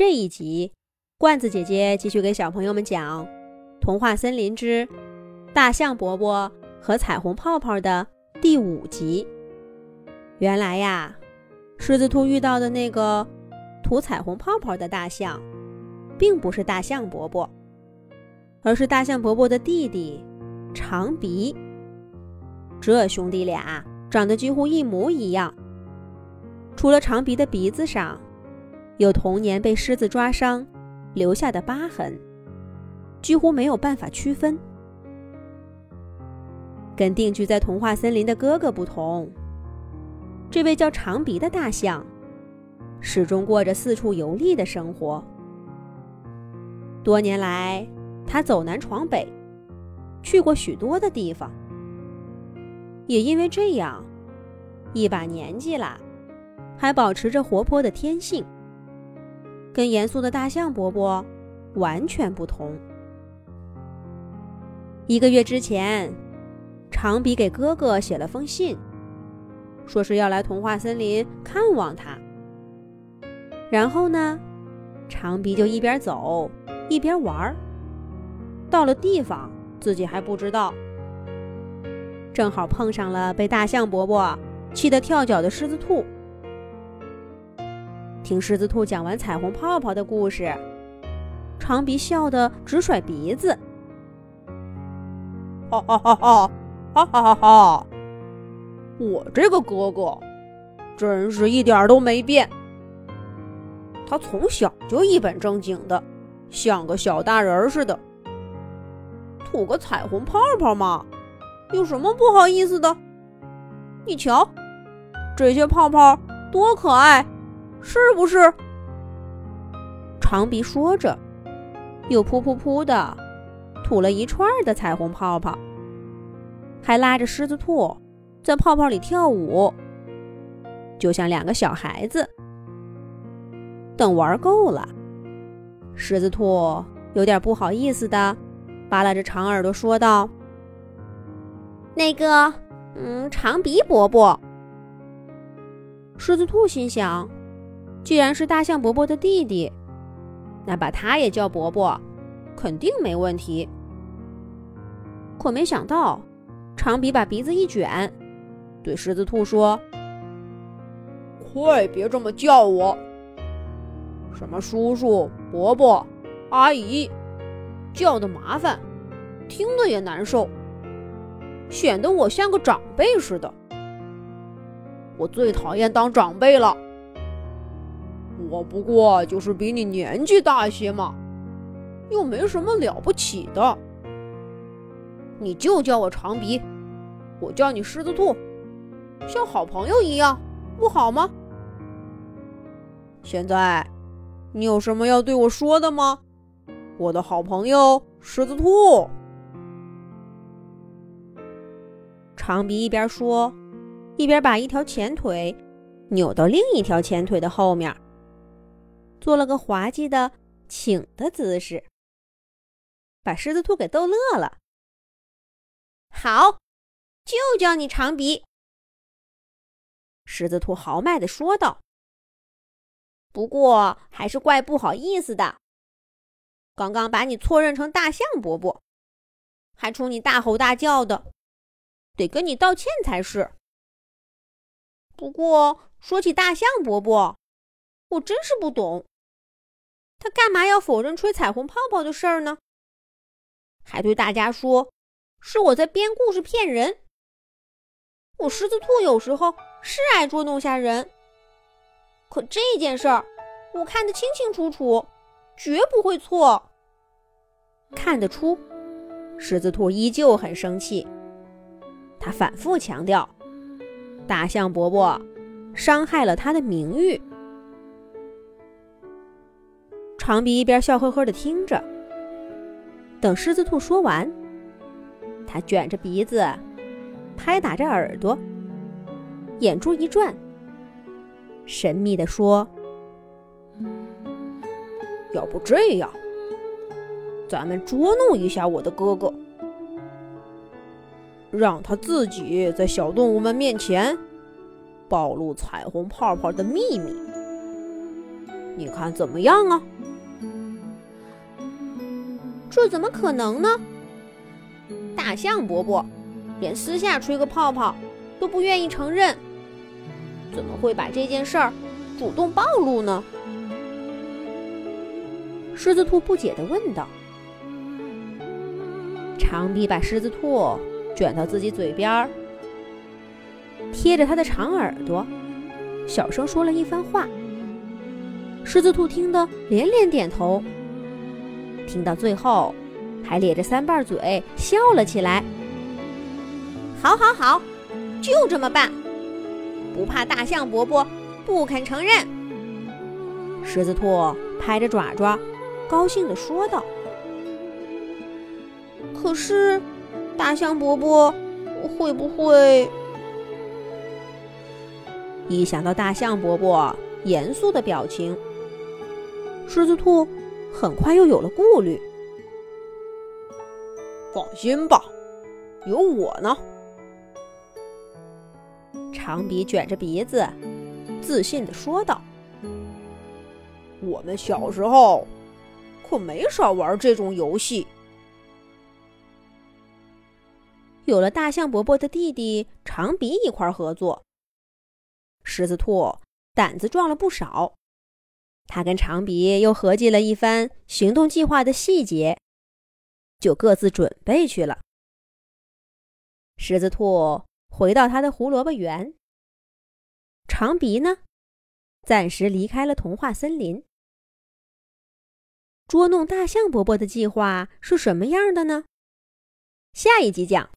这一集，罐子姐姐继续给小朋友们讲《童话森林之大象伯伯和彩虹泡泡》的第五集。原来呀，狮子兔遇到的那个吐彩虹泡泡的大象，并不是大象伯伯，而是大象伯伯的弟弟长鼻。这兄弟俩长得几乎一模一样，除了长鼻的鼻子上。有童年被狮子抓伤留下的疤痕，几乎没有办法区分。跟定居在童话森林的哥哥不同，这位叫长鼻的大象，始终过着四处游历的生活。多年来，他走南闯北，去过许多的地方。也因为这样，一把年纪了，还保持着活泼的天性。跟严肃的大象伯伯完全不同。一个月之前，长鼻给哥哥写了封信，说是要来童话森林看望他。然后呢，长鼻就一边走一边玩儿，到了地方自己还不知道，正好碰上了被大象伯伯气得跳脚的狮子兔。听狮子兔讲完彩虹泡泡的故事，长鼻笑得直甩鼻子。哈哈哈哈哈哈哈哈！我这个哥哥，真是一点都没变。他从小就一本正经的，像个小大人似的。吐个彩虹泡泡嘛，有什么不好意思的？你瞧，这些泡泡多可爱！是不是？长鼻说着，又噗噗噗的吐了一串的彩虹泡泡，还拉着狮子兔在泡泡里跳舞，就像两个小孩子。等玩够了，狮子兔有点不好意思的扒拉着长耳朵说道：“那个，嗯，长鼻伯伯。”狮子兔心想。既然是大象伯伯的弟弟，那把他也叫伯伯，肯定没问题。可没想到，长鼻把鼻子一卷，对狮子兔说：“快别这么叫我！什么叔叔、伯伯、阿姨，叫的麻烦，听的也难受，显得我像个长辈似的。我最讨厌当长辈了。”我不过就是比你年纪大些嘛，又没什么了不起的。你就叫我长鼻，我叫你狮子兔，像好朋友一样，不好吗？现在你有什么要对我说的吗，我的好朋友狮子兔？长鼻一边说，一边把一条前腿扭到另一条前腿的后面。做了个滑稽的请的姿势，把狮子兔给逗乐了。好，就叫你长鼻。狮子兔豪迈的说道。不过还是怪不好意思的，刚刚把你错认成大象伯伯，还冲你大吼大叫的，得跟你道歉才是。不过说起大象伯伯，我真是不懂。他干嘛要否认吹彩虹泡泡的事儿呢？还对大家说是我在编故事骗人。我狮子兔有时候是爱捉弄下人，可这件事儿我看得清清楚楚，绝不会错。看得出，狮子兔依旧很生气。他反复强调，大象伯伯伤害了他的名誉。长鼻一边笑呵呵的听着，等狮子兔说完，他卷着鼻子，拍打着耳朵，眼珠一转，神秘的说：“要不这样，咱们捉弄一下我的哥哥，让他自己在小动物们面前暴露彩虹泡泡的秘密。”你看怎么样啊？这怎么可能呢？大象伯伯连私下吹个泡泡都不愿意承认，怎么会把这件事儿主动暴露呢？狮子兔不解地问道。长鼻把狮子兔卷到自己嘴边，贴着它的长耳朵，小声说了一番话。狮子兔听得连连点头。听到最后，还咧着三瓣嘴笑了起来。好，好，好，就这么办，不怕大象伯伯不肯承认。狮子兔拍着爪爪，高兴地说道：“可是，大象伯伯会不会……”一想到大象伯伯严肃的表情，狮子兔。很快又有了顾虑。放心吧，有我呢。长鼻卷着鼻子，自信的说道：“我们小时候可没少玩这种游戏。有了大象伯伯的弟弟长鼻一块合作，狮子兔胆子壮了不少。”他跟长鼻又合计了一番行动计划的细节，就各自准备去了。狮子兔回到他的胡萝卜园，长鼻呢，暂时离开了童话森林。捉弄大象伯伯的计划是什么样的呢？下一集讲。